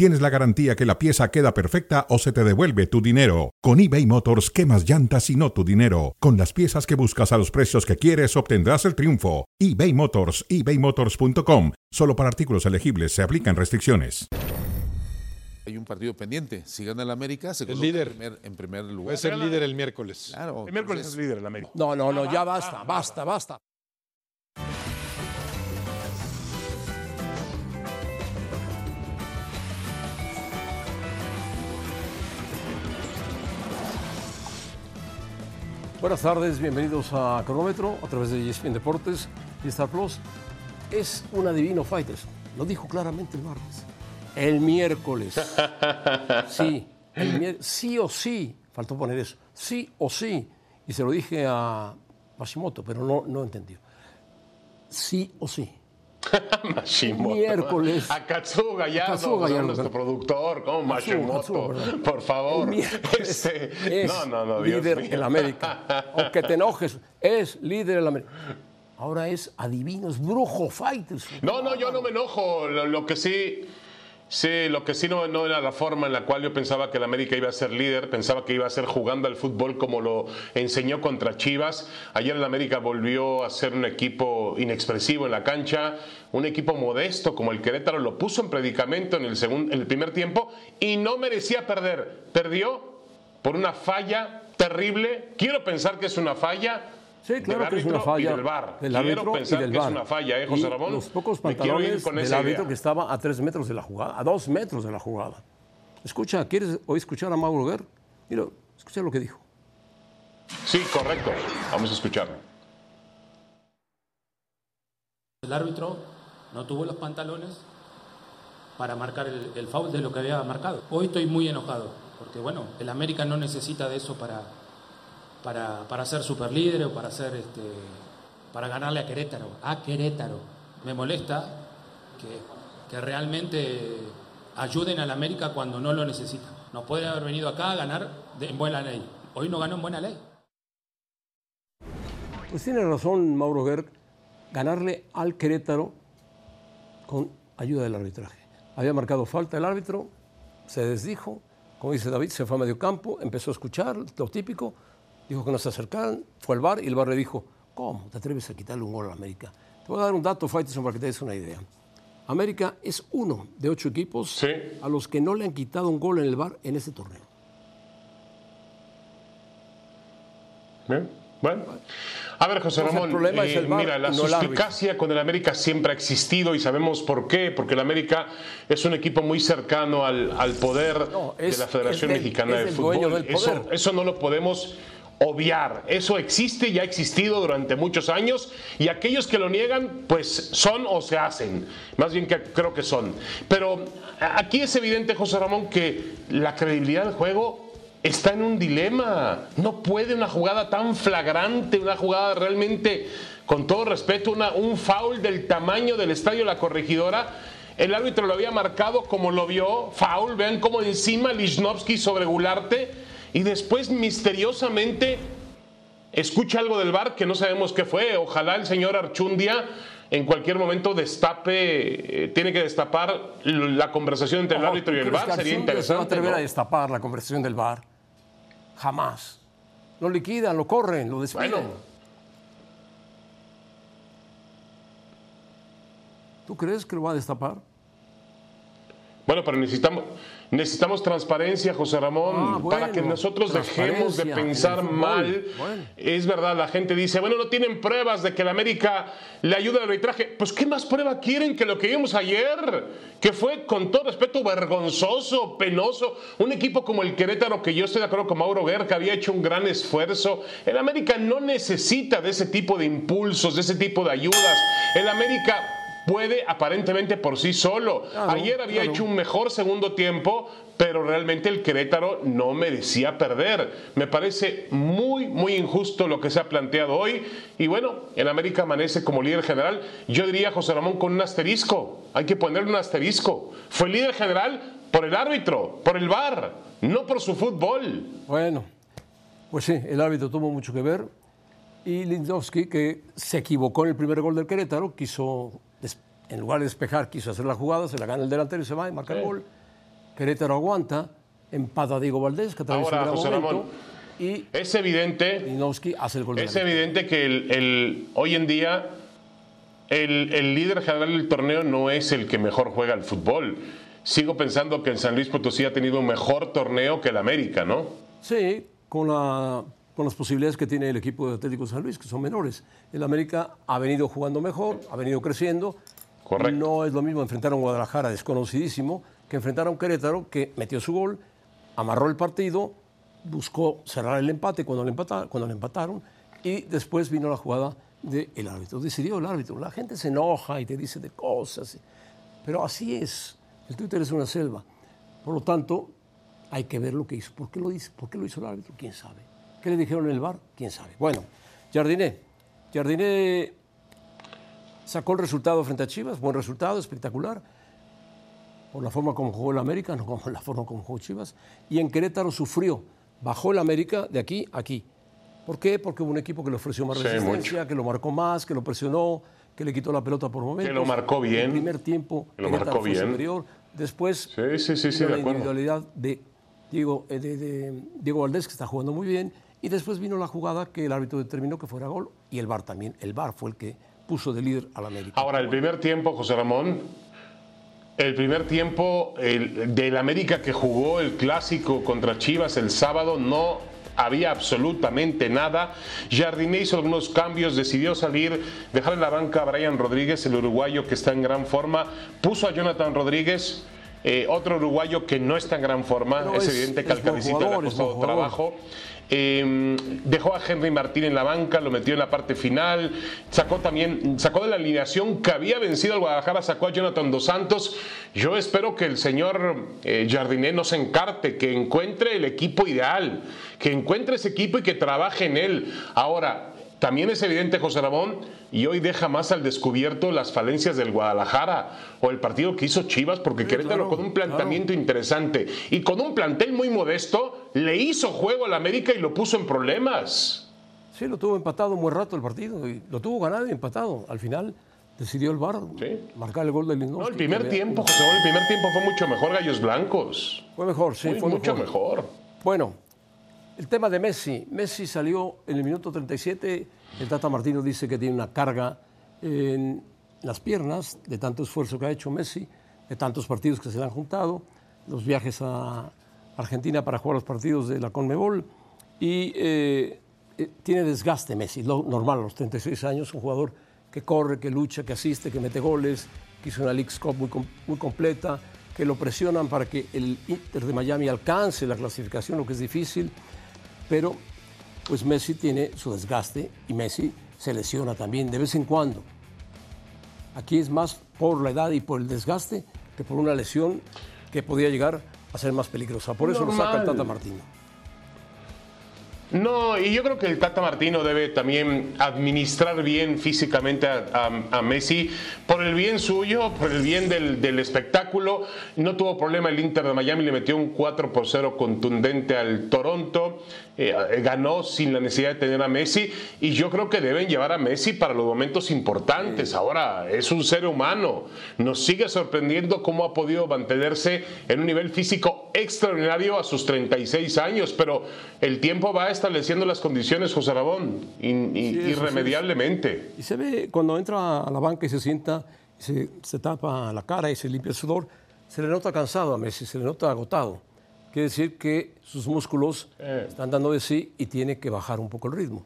tienes la garantía que la pieza queda perfecta o se te devuelve tu dinero. Con eBay Motors, quemas llantas y no tu dinero. Con las piezas que buscas a los precios que quieres, obtendrás el triunfo. eBay Motors, ebaymotors.com. Solo para artículos elegibles se aplican restricciones. Hay un partido pendiente. Si gana el América, se El líder. En, primer, en primer lugar. Puede ser líder el miércoles. Claro. El miércoles es líder el América. No, no, no, ya basta, basta, basta. Buenas tardes, bienvenidos a Cronómetro a través de ESPN Deportes y Star Plus. Es un adivino Fighters, lo dijo claramente el martes. El miércoles. Sí, el sí o sí, faltó poner eso, sí o sí. Y se lo dije a Hashimoto, pero no, no entendió. Sí o sí. Mashimoto. Miércoles. A Katsuo Gallardo, Katsuo Gallardo, nuestro productor, como Mashimoto. Por favor. Este, es no, no, no, Dios líder mío. en América. Aunque te enojes, es líder en América. Ahora es adivino, es brujo fighters. No, no, yo no me enojo. Lo, lo que sí, sí, lo que sí no, era la forma en la cual yo pensaba que el América iba a ser líder. Pensaba que iba a ser jugando al fútbol como lo enseñó contra Chivas. Ayer el América volvió a ser un equipo inexpresivo en la cancha, un equipo modesto como el Querétaro lo puso en predicamento en el segundo, en el primer tiempo y no merecía perder. Perdió por una falla terrible. Quiero pensar que es una falla. Sí, claro que es una falla del VAR. del Quiero árbitro y del que VAR. es una falla, ¿eh, José Y Ramón? Los pocos pantalones con del árbitro idea. que estaba a tres metros de la jugada, a dos metros de la jugada. Escucha, ¿quieres hoy escuchar a Mauro Guerra? Mira, escucha lo que dijo. Sí, correcto. Vamos a escucharlo. El árbitro no tuvo los pantalones para marcar el, el foul de lo que había marcado. Hoy estoy muy enojado, porque bueno, el América no necesita de eso para, para, para ser superlíder o para ser este, para ganarle a Querétaro. A Querétaro. Me molesta que, que realmente ayuden al América cuando no lo necesita. No puede haber venido acá a ganar de- en buena ley. Hoy no ganó en buena ley. Pues tiene razón Mauro Guerra, ganarle al Querétaro con ayuda del arbitraje. Había marcado falta el árbitro, se desdijo, como dice David, se fue a medio campo, empezó a escuchar lo típico, dijo que no se acercaran, fue al bar y el bar le dijo, ¿cómo te atreves a quitarle un gol a América? Te voy a dar un dato, Faitelson, para que te des una idea. América es uno de ocho equipos Sí. a los que no le han quitado un gol en el bar en este torneo. Bien. Bueno, a ver, José Entonces, el Ramón, problema es el VAR mira, la no el suspicacia con el América siempre ha existido y sabemos por qué, porque el América es un equipo muy cercano al, al poder No, es- de la Federación es del- Mexicana es de Fútbol. dueño del Eso, eso no lo podemos obviar. Eso existe y ha existido durante muchos años y aquellos que lo niegan, pues son o se hacen. Más bien que creo que son. Pero aquí es evidente, José Ramón, que la credibilidad del juego está en un dilema. No puede una jugada tan flagrante, una jugada realmente, con todo respeto, una, un foul del tamaño del estadio La Corregidora. El árbitro lo había marcado como lo vio, foul, vean cómo encima Lichnowsky sobre Gularte y después misteriosamente escucha algo del bar que no sabemos qué fue. Ojalá el señor Archundia en cualquier momento destape, eh, tiene que destapar la conversación entre el árbitro y ¿tú el bar. Sería se interesante. atrever ¿no? a destapar la conversación del VAR? Jamás. Lo liquidan, lo corren, lo despiden. Bueno. ¿Tú crees que lo va a destapar? Bueno, pero necesitamos, necesitamos transparencia, José Ramón, Ah, bueno, para que nosotros dejemos de pensar mal. Bueno. Es verdad, la gente dice, bueno, no tienen pruebas de que el América le ayuda al arbitraje. Pues, ¿qué más prueba quieren que lo que vimos ayer? Que fue, con todo respeto, vergonzoso, penoso. Un equipo como el Querétaro, que yo estoy de acuerdo con Mauro Guerra, que había hecho un gran esfuerzo. El América no necesita de ese tipo de impulsos, de ese tipo de ayudas. El América puede aparentemente por sí solo. Ayer había hecho un mejor segundo tiempo, pero realmente el Querétaro no merecía perder. Me parece muy, muy injusto lo que se ha planteado hoy. Y bueno, en América amanece como líder general. Yo diría, José Ramón, con un asterisco. Hay que ponerle un asterisco. Fue líder general por el árbitro, por el VAR, no por su fútbol. Bueno, pues sí, el árbitro tuvo mucho que ver. Y Lindowski, que se equivocó en el primer gol del Querétaro, quiso, en lugar de despejar, quiso hacer la jugada, se la gana el delantero y se va y marca el gol. Querétaro aguanta, empata a Diego Valdés, que atraviesa Ahora, un José gran Ramón, momento, y Es evidente Lindowski hace el gol de Es evidente que el, el- hoy en día el, el líder general del torneo no es el que mejor juega al fútbol. Sigo pensando que el San Luis Potosí ha tenido un mejor torneo que el América, ¿no? Sí, con, la- con las posibilidades que tiene el equipo de Atlético San Luis, que son menores. El América ha venido jugando mejor, ha venido creciendo. Correcto. No es lo mismo enfrentar a un Guadalajara desconocidísimo que enfrentar a un Querétaro que metió su gol, amarró el partido, buscó cerrar el empate cuando le, empata- cuando le empataron y después vino la jugada del árbitro. Decidió el árbitro. La gente se enoja y te dice de cosas, pero así es. El Twitter es una selva. Por lo tanto, hay que ver lo que hizo. ¿Por qué lo, dice? ¿Por qué lo hizo el árbitro? ¿Quién sabe? ¿Qué le dijeron en el bar? ¿Quién sabe? Bueno, Jardiné. Jardiné sacó el resultado frente a Chivas, buen resultado, espectacular, por la forma como jugó el América, no como la forma como jugó Chivas. Y en Querétaro sufrió, bajó el América de aquí a aquí. ¿Por qué? Porque hubo un equipo que le ofreció más Sí, resistencia, que lo marcó más, que lo presionó, que le quitó la pelota por momentos. lo marcó bien. El primer tiempo, Que lo marcó bien. superior. Después, Sí, sí, de la individualidad de Diego, eh, de, de Diego Valdés, que está jugando muy bien. Y después vino la jugada que el árbitro determinó que fuera gol. Y el VAR también. El VAR fue el que puso de líder al América. Ahora, el primer tiempo, José Ramón, el primer tiempo el, del América que jugó el clásico contra Chivas el sábado no había absolutamente nada. Jardiné hizo algunos cambios, decidió salir, dejar en la banca a Brian Rodríguez, el uruguayo que está en gran forma, puso a Jonathan Rodríguez. eh, otro uruguayo que no está en gran forma, es, es- evidente que al cabecita le ha costado trabajo. Eh, dejó a Henry Martín en la banca, lo metió en la parte final, sacó también, sacó de la alineación que había vencido al Guadalajara, sacó a Jonathan Dos Santos. Yo espero que el señor eh, Jardiné no se encarte, que encuentre el equipo ideal, que encuentre ese equipo y que trabaje en él. Ahora, también es evidente, José Ramón, y hoy deja más al descubierto las falencias del Guadalajara o el partido que hizo Chivas, porque Querétaro claro, con un planteamiento interesante y con un plantel muy modesto le hizo juego al América y lo puso en problemas. Sí, lo tuvo empatado un buen rato el partido. Y lo tuvo ganado y empatado. Al final decidió el VAR Sí. marcar el gol del Lindowski. No, el primer tiempo, José Ramón, el primer tiempo fue mucho mejor Gallos Blancos. Fue mejor, sí, Muy- fue mucho mejor. mejor. Bueno, el tema de Messi. Messi salió en el minuto 37. El Tata Martino dice que tiene una carga en las piernas de tanto esfuerzo que ha hecho Messi, de tantos partidos que se le han juntado, los viajes a Argentina para jugar los partidos de la Conmebol. Y eh, eh, tiene desgaste Messi, lo normal a los 36 años, un jugador que corre, que lucha, que asiste, que mete goles, que hizo una League Cup muy, com- muy completa, que lo presionan para que el Inter de Miami alcance la clasificación, lo que es difícil, pero pues Messi tiene su desgaste y Messi se lesiona también de vez en cuando. Aquí es más por la edad y por el desgaste que por una lesión que podría llegar a ser más peligrosa. Por eso lo saca el. Tata Martino. No, y yo creo que el Tata Martino debe también administrar bien físicamente a, a- a Messi por el bien suyo, por el bien del, espectáculo. No tuvo problema el Inter de Miami, le metió un 4 por 0 contundente al Toronto. Eh, eh, ganó sin la necesidad de tener a Messi y yo creo que deben llevar a Messi para los momentos importantes. Ahora es un ser humano, nos sigue sorprendiendo cómo ha podido mantenerse en un nivel físico extraordinario a sus 36 años, pero el tiempo va estableciendo las condiciones, José Rabón, in- sí. irremediablemente. Y se ve cuando entra a la banca y se sienta, y se, se tapa la cara y se limpia el sudor, se le nota cansado a Messi, se le nota agotado. Quiere decir que sus músculos Eh. están dando de sí y tiene que bajar un poco el ritmo.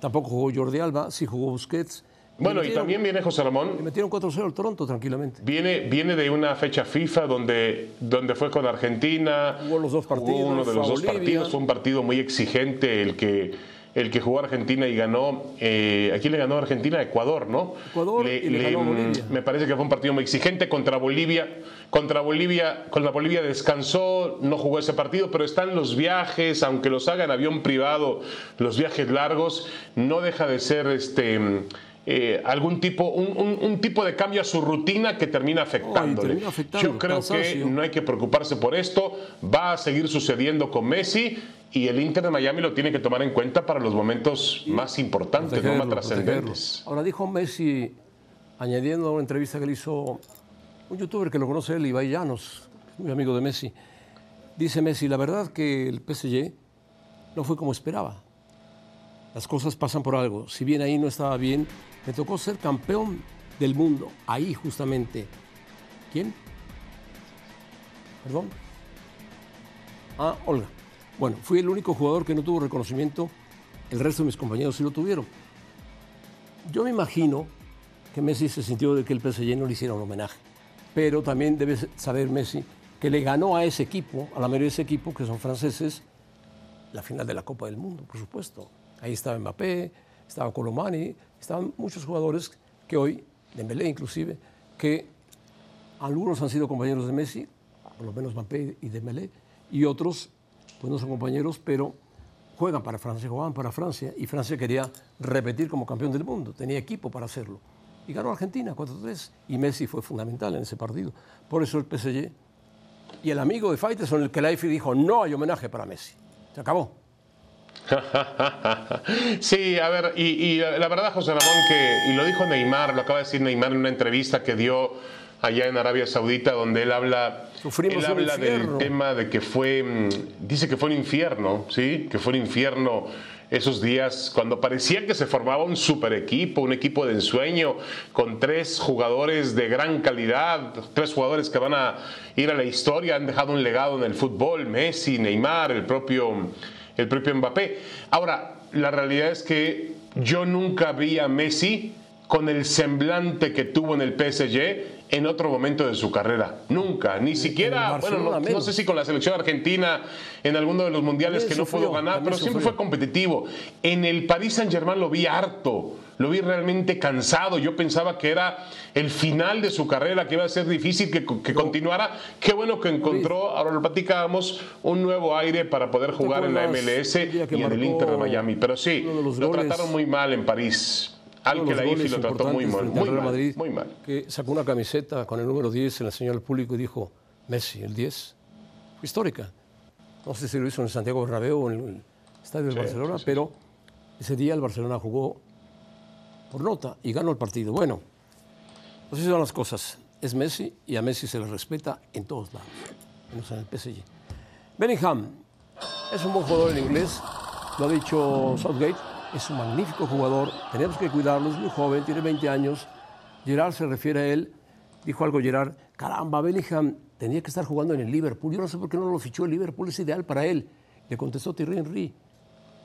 Tampoco jugó Jordi Alba, sí jugó Busquets. Bueno, Le y también viene José Le Ramón, metieron 4-0 al Toronto tranquilamente. viene, viene de una fecha FIFA donde, donde fue con Argentina. Jugó los dos jugó partidos, uno de los dos Bolivia. partidos, fue un partido muy exigente el que, el que jugó Argentina y ganó, eh, aquí le ganó Argentina a Ecuador, ¿no? Ecuador y le ganó a Bolivia. Me parece que fue un partido muy exigente contra Bolivia. Contra Bolivia, contra Bolivia descansó, no jugó ese partido, pero están los viajes, aunque los haga en avión privado, los viajes largos, no deja de ser este eh, algún tipo, un, un, tipo de cambio a su rutina que termina afectándole. Yo creo que no hay que preocuparse por esto, va a seguir sucediendo con Messi y el Inter de Miami lo tiene que tomar en cuenta para los momentos más importantes, no más trascendentes. Ahora dijo Messi, añadiendo a una entrevista que le hizo un youtuber que lo conoce él, Ibai Llanos, muy amigo de Messi, dice Messi, la verdad que el PSG no fue como esperaba. Las cosas pasan por algo. Si bien ahí no estaba bien, me tocó ser campeón del mundo, ahí justamente. ¿Quién? ¿Perdón? Ah, Olga. Bueno, fui el único jugador que no tuvo reconocimiento, el resto de mis compañeros sí lo tuvieron. Yo me imagino que Messi se sintió de que el PSG no le hiciera un homenaje, pero también debe saber Messi que le ganó a ese equipo, a la mayoría de ese equipo, que son franceses, la final de la Copa del Mundo, por supuesto. Ahí estaba Mbappé, estaba Colomani, estaban muchos jugadores que hoy, Dembélé inclusive, que algunos han sido compañeros de Messi, por lo menos Mbappé y Dembélé, y otros pues no son compañeros, pero juegan para Francia, jugaban para Francia, y Francia quería repetir como campeón del mundo, tenía equipo para hacerlo. Y ganó Argentina 4-3, y Messi fue fundamental en ese partido. Por eso el PSG y el amigo de Faitelson, el Kelaifi, dijo, no hay homenaje para Messi. Se acabó. sí, a ver, y, la verdad, José Ramón, que, y lo dijo Neymar, lo acaba de decir Neymar en una entrevista que dio allá en Arabia Saudita, donde él habla, él habla del tema de que fue, mm, dice que fue un infierno, ¿sí? Que fue un infierno esos días cuando parecía que se formaba un super equipo, un equipo de ensueño, con tres jugadores de gran calidad, tres jugadores que van a ir a la historia, han dejado un legado en el fútbol, Messi, Neymar, el propio el propio Mbappé. Ahora, la realidad es que yo nunca vi a Messi con el semblante que tuvo en el PSG en otro momento de su carrera. Nunca, ni siquiera, bueno, no, sé si con la selección argentina en alguno de los mundiales que no pudo ganar, pero siempre fue competitivo. En el Paris Saint-Germain lo vi harto lo vi realmente cansado. Yo pensaba que era el final de su carrera, que iba a ser difícil que, continuara. Qué bueno que encontró, ahora lo platicábamos, un nuevo aire para poder jugar en la MLS y en el Inter de Miami. Pero sí, lo trataron muy mal en París. Al que la lo trató muy mal, muy mal, Madrid, muy mal. Que sacó una camiseta con el número 10, se la enseñó al público y dijo, Messi, el 10. Fue histórica. No sé si lo hizo en Santiago Bernabéu o en el Estadio de Barcelona, pero ese día el Barcelona jugó por nota y ganó el partido. Bueno, así son las cosas. Es Messi y a Messi se le respeta en todos lados, menos en el PSG. Bellingham es un buen jugador en inglés, lo ha dicho Southgate, es un magnífico jugador, tenemos que cuidarlo, es muy joven, tiene 20 años. Gerard se refiere a él, dijo algo Gerard, caramba, Bellingham tenía que estar jugando en el Liverpool, yo no sé por qué no lo fichó el Liverpool, es ideal para él. Le contestó Thierry Henry,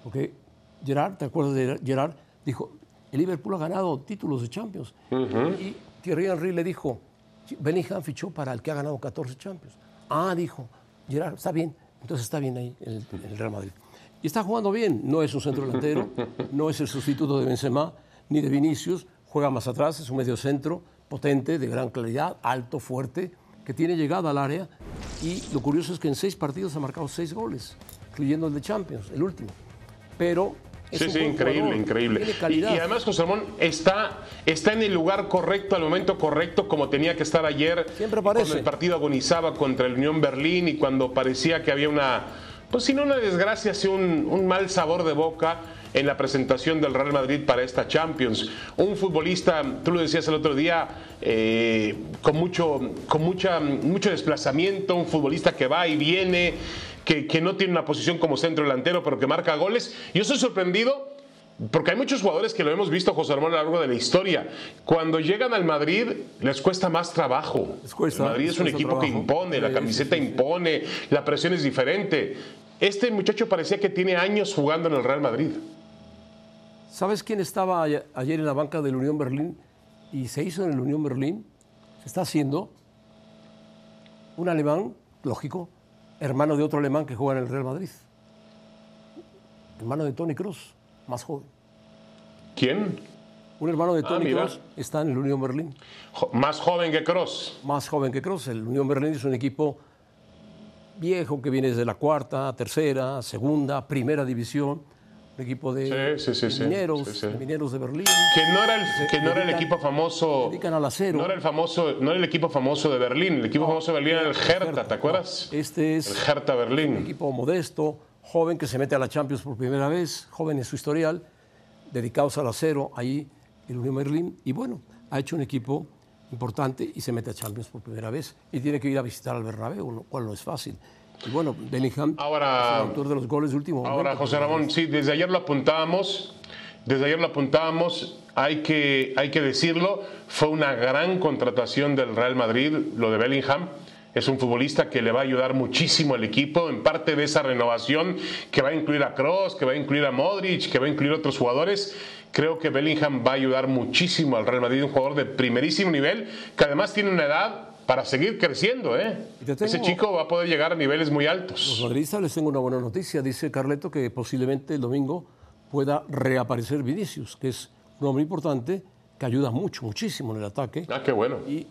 porque Gerard, ¿te acuerdas de Gerard? Dijo, el Liverpool ha ganado títulos de Champions. Y Thierry Henry le dijo, Bellingham fichó para el que ha ganado 14 Champions. Ah, dijo, Gerard, está bien, entonces está bien ahí en el, Real Madrid. Y está jugando bien, no es un centro delantero, no es el sustituto de Benzema ni de Vinicius, juega más atrás, es un medio centro potente, de gran claridad, alto, fuerte, que tiene llegada al área. Y lo curioso es que en seis partidos ha marcado seis goles, incluyendo el de Champions, el último. Pero sí, sí, increíble, increíble. Y, además José Ramón está, está en el lugar correcto, al momento correcto, como tenía que estar ayer. Siempre parece. Cuando el partido agonizaba contra el Unión Berlín y cuando parecía que había una, pues si no una desgracia, sí un, un mal sabor de boca en la presentación del Real Madrid para esta Champions. Un futbolista, tú lo decías el otro día, eh, con, mucho, con mucha, mucho desplazamiento, un futbolista que va y viene, que, no tiene una posición como centro delantero, pero que marca goles. Yo estoy sorprendido porque hay muchos jugadores que lo hemos visto, José Armando, a lo largo de la historia. Cuando llegan al Madrid, les cuesta más trabajo. el Madrid es un equipo que impone, la camiseta impone, la presión es diferente. Este muchacho parecía que tiene años jugando en el Real Madrid. ¿Sabes quién estaba ayer en la banca del Unión Berlín y se hizo en el Unión Berlín? Se está haciendo un alemán, lógico, hermano de otro alemán que juega en el Real Madrid. Hermano de Tony Cruz. más joven. ¿Quién? Un hermano de Ah, Tony mira. Kroos está en el Unión Berlín, Jo- Más joven que Cross. más joven que Kroos. El Unión Berlín es un equipo viejo que viene desde la cuarta, tercera, segunda, primera división. Un equipo de, Sí, sí, sí, de sí, mineros, de mineros de Berlín. Que no era el, que no era el equipo famoso. dedican al acero. No era el famoso, no era el equipo famoso de Berlín. El equipo famoso de Berlín era el Hertha, ¿te acuerdas? Este es El Hertha un Berlín. equipo modesto, joven que se mete a la Champions por primera vez, joven en su historial, dedicados al acero, ahí el Unión Berlín. Y bueno, ha hecho un equipo importante y se mete a Champions por primera vez. Y tiene que ir a visitar al Bernabéu, lo cual no es fácil. Y bueno, Bellingham Ahora- es el autor de los goles de último Ahora, José Ramón, sí, desde ayer lo apuntábamos, desde ayer lo apuntábamos, hay que, hay que decirlo, fue una gran contratación del Real Madrid, lo de Bellingham. Es un futbolista que le va a ayudar muchísimo al equipo en parte de esa renovación que va a incluir a Kroos, que va a incluir a Modric, que va a incluir a otros jugadores. Creo que Bellingham va a ayudar muchísimo al Real Madrid, un jugador de primerísimo nivel, que además tiene una edad para seguir creciendo. ¿eh? Tengo- Ese chico va a poder llegar a niveles muy Los altos. madridistas les tengo una buena noticia. Dice Carleto que posiblemente el domingo pueda reaparecer Vinicius, que es un hombre importante que ayuda mucho, muchísimo en el ataque. Ah, qué bueno. Y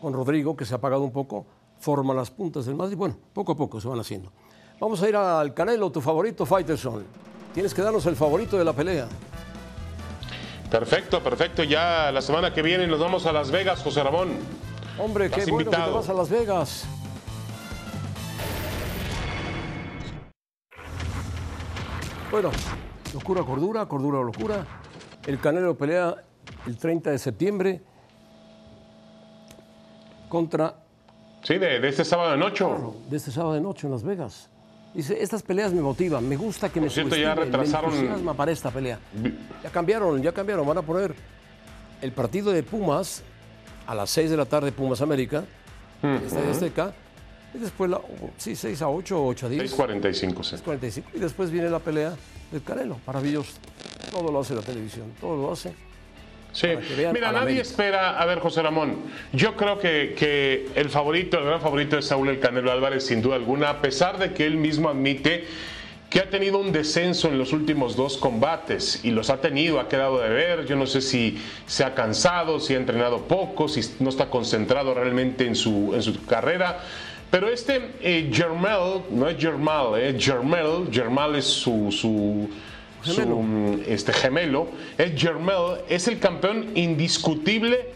con Rodrigo, que se ha apagado un poco, forma las puntas del Madrid. Bueno, poco a poco se van haciendo. Vamos a ir al Canelo, tu favorito, Fighterson. Tienes que darnos el favorito de la pelea. Perfecto, perfecto. Ya la semana que viene nos vamos a Las Vegas, José Ramón. Hombre, qué bueno que te vas a Las Vegas. Bueno, locura, cordura, cordura, locura. El Canelo pelea el 30 de septiembre contra Sí, de, de este sábado de noche. de este sábado de noche en Las Vegas. Dice, estas peleas me motivan, me gusta que me cierto, ya retrasaron- me entusiasma para esta pelea. Ya cambiaron, ya cambiaron, van a poner el partido de Pumas a las 6 de la tarde, Pumas América, el Estadio Azteca, y después, la, sí, 6 a 8, 8 a 10, 6.45, sí. 45, y después viene la pelea del Canelo, maravilloso. Todo lo hace la televisión, todo lo hace. Sí. Mira, nadie espera. A ver, José Ramón, yo creo que, que el favorito, el gran favorito es Saúl El Canelo Álvarez, sin duda alguna, a pesar de que él mismo admite que ha tenido un descenso en los últimos dos combates y los ha tenido, ha quedado de ver. Yo no sé si se ha cansado, si ha entrenado poco, si no está concentrado realmente en su, en su carrera. Pero este eh, no es Jermal, eh, Jermel, Jermal es su, su, Este gemelo, es Jermel, es el campeón indiscutible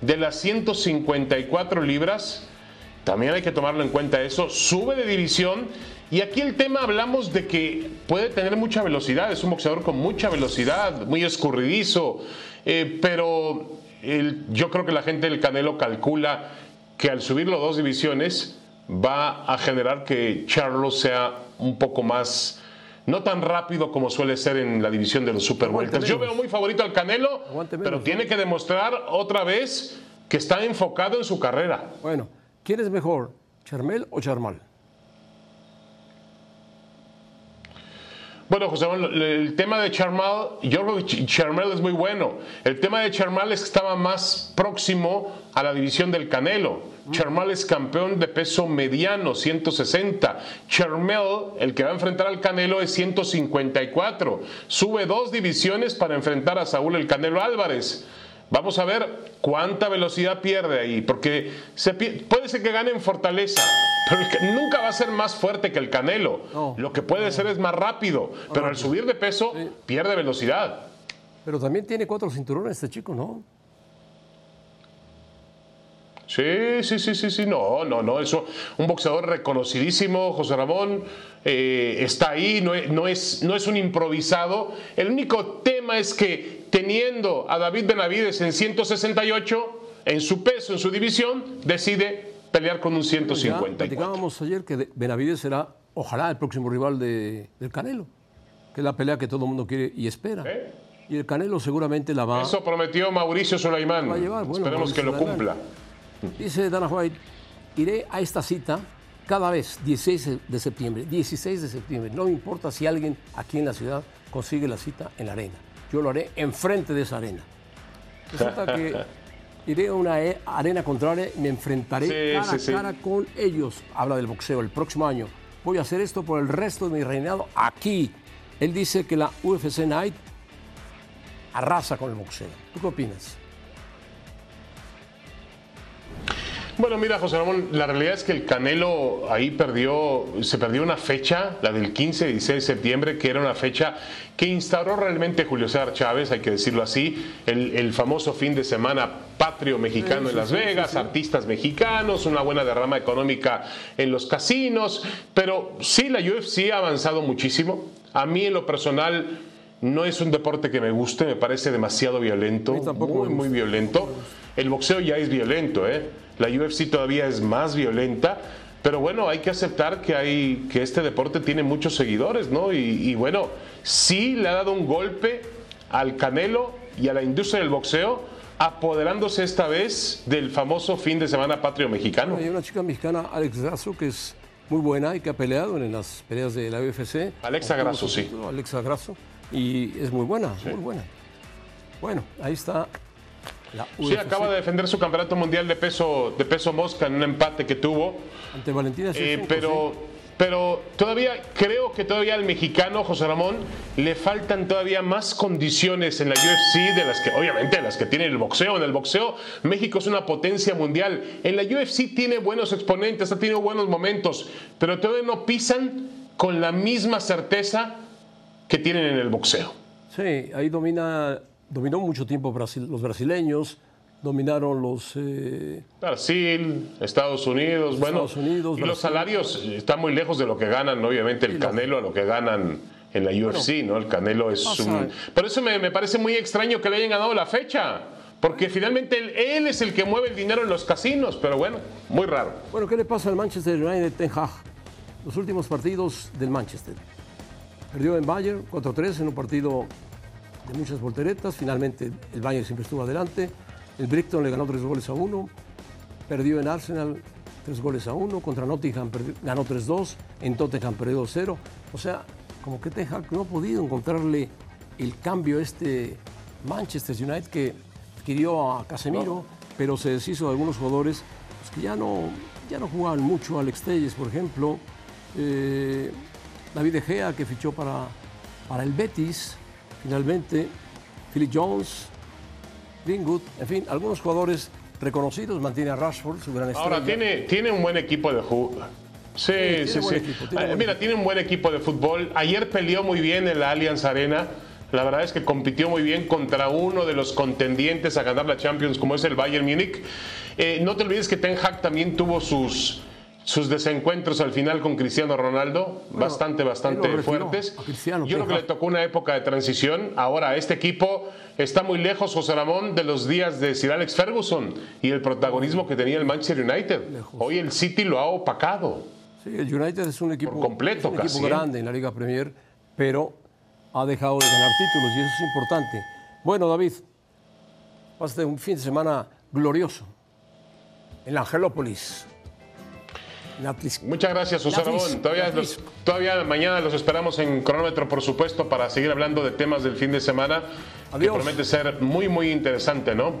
de las 154 libras. También hay que tomarlo en cuenta eso. Sube de división. Y aquí el tema hablamos de que puede tener mucha velocidad. Es un boxeador con mucha velocidad, muy escurridizo. eh, pero yo creo que la gente del Canelo calcula que al subirlo dos divisiones va a generar que Charlos sea un poco más, no tan rápido como suele ser en la división de los super. Yo veo muy favorito al Canelo, pero tiene que demostrar otra vez que está enfocado en su carrera. Bueno, ¿quién es mejor, Charmel o Charmal? Bueno, José Manuel, el tema de Charmal, yo creo que Ch- Charmal es muy bueno. El tema de Charmal es que estaba más próximo a la división del Canelo. Charmal es campeón de peso mediano, 160. Charmel, el que va a enfrentar al Canelo, es 154. Sube dos divisiones para enfrentar a Saúl el Canelo Álvarez. Vamos a ver cuánta velocidad pierde ahí, porque se puede ser que gane en fortaleza, pero nunca va a ser más fuerte que el Canelo. No. Lo que puede ser es más rápido, pero al subir de peso pierde velocidad. Pero también tiene cuatro cinturones este chico, ¿no? Sí, sí, sí, sí, sí, no, no, no, eso, un boxeador reconocidísimo, José Ramón, eh, está ahí, no es, no, es, no es un improvisado. El único tema es que teniendo a David Benavides en 168, en su peso, en su división, decide pelear con un Ya 154. platicábamos ayer que de- Benavides será, ojalá, el próximo rival de- del Canelo, que es la pelea que todo el mundo quiere y espera. ¿Eh? Y el Canelo seguramente la va. Eso prometió Mauricio Sulaimán. Bueno, Esperemos que lo Mauricio cumpla. Dice Dana White, iré a esta cita cada vez, 16 de septiembre, 16 de septiembre. No me importa si alguien aquí en la ciudad consigue la cita en la arena. Yo lo haré enfrente de esa arena. Resulta que iré a una e- arena contraria y me enfrentaré Sí, cara a sí. cara con ellos. Habla del boxeo el próximo año. Voy a hacer esto por el resto de mi reinado aquí. Él dice que la UFC Night arrasa con el boxeo. ¿Tú qué opinas? Bueno, mira, José Ramón, la realidad es que el Canelo ahí perdió, se perdió una fecha, la del 15 y 16 de septiembre, que era una fecha que instauró realmente Julio César Chávez, hay que decirlo así, el, famoso fin de semana patrio mexicano en Las Vegas, artistas mexicanos, una buena derrama económica en los casinos, pero sí, la UFC ha avanzado muchísimo. A mí en lo personal no es un deporte que me guste, me parece demasiado violento, muy, muy violento. El boxeo ya es violento, ¿eh? La UFC todavía es más violenta, pero bueno, hay que aceptar que, hay, que este deporte tiene muchos seguidores, ¿no? Y, bueno, sí le ha dado un golpe al Canelo y a la industria del boxeo, apoderándose esta vez del famoso fin de semana patrio mexicano. Hay una chica mexicana, Alex Grasso, que es muy buena y que ha peleado en las peleas de la UFC. Alexa Grasso, sí. Alexa Grasso. Y es muy buena, muy buena. Bueno, ahí está sí, acaba de defender su campeonato mundial de peso, de peso mosca en un empate que tuvo. Ante Valentina eh, pero, pero todavía creo que todavía al mexicano, José Ramón, le faltan todavía más condiciones en la UFC de las que, obviamente, las que tiene el boxeo. En el boxeo, México es una potencia mundial. En la UFC tiene buenos exponentes, ha tenido buenos momentos, pero todavía no pisan con la misma certeza que tienen en el boxeo. Sí, ahí domina dominó mucho tiempo los brasileños, dominaron los... Eh, Brasil, Estados Unidos, bueno, y los salarios están muy lejos de lo que ganan, obviamente, el Canelo a lo que ganan en la UFC, ¿no? El Canelo es un... Por eso me, parece muy extraño que le hayan ganado la fecha. Porque finalmente él, es el que mueve el dinero en los casinos, pero bueno, muy raro. Bueno, ¿qué le pasa al Manchester United Ten Hag? Los últimos partidos del Manchester. Perdió en Bayern 4-3 en un partido de muchas volteretas. Finalmente el Bayern siempre estuvo adelante. El Brighton le ganó tres goles a uno. Perdió en Arsenal tres goles a uno. Contra Nottingham ganó 3-2. En Tottenham perdió 2-0. O sea, como que Ten Hag no ha podido encontrarle el cambio a este Manchester United que adquirió a Casemiro, pero se deshizo de algunos jugadores pues, que ya no, ya no jugaban mucho. Alex Telles, por ejemplo. Eh, David De Gea, que fichó para, para el Betis. Finalmente, Philip Jones, Greenwood, en fin, algunos jugadores reconocidos, mantiene a Rashford, su gran estrella. Ahora, tiene, tiene un buen equipo de fútbol. Sí, sí, sí. Eh, mira, tiene un buen equipo de fútbol. Ayer peleó muy bien en la Allianz Arena. La verdad es que compitió muy bien contra uno de los contendientes a ganar la Champions, como es el Bayern Múnich. Eh, no te olvides que Ten Hag también tuvo sus, sus desencuentros al final con Cristiano Ronaldo, bastante, bastante fuertes. Yo creo que le tocó una época de transición. Ahora, este equipo está muy lejos, José Ramón, de los días de Sir Alex Ferguson y el protagonismo que tenía el Manchester United. Hoy el City lo ha opacado. Sí, el United es un equipo, completo, un equipo ¿eh? grande en la Liga Premier, pero ha dejado de ganar títulos y eso es importante. Bueno, David, pasaste un fin de semana glorioso en Angelópolis. Muchas gracias, José Ramón. Todavía, mañana los esperamos en cronómetro, por supuesto, para seguir hablando de temas del fin de semana, que promete ser muy, muy interesante, ¿no?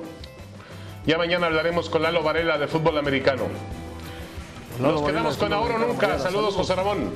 Ya mañana hablaremos con Lalo Varela de fútbol americano. Nos quedamos con ahora o nunca. Saludos, José Ramón.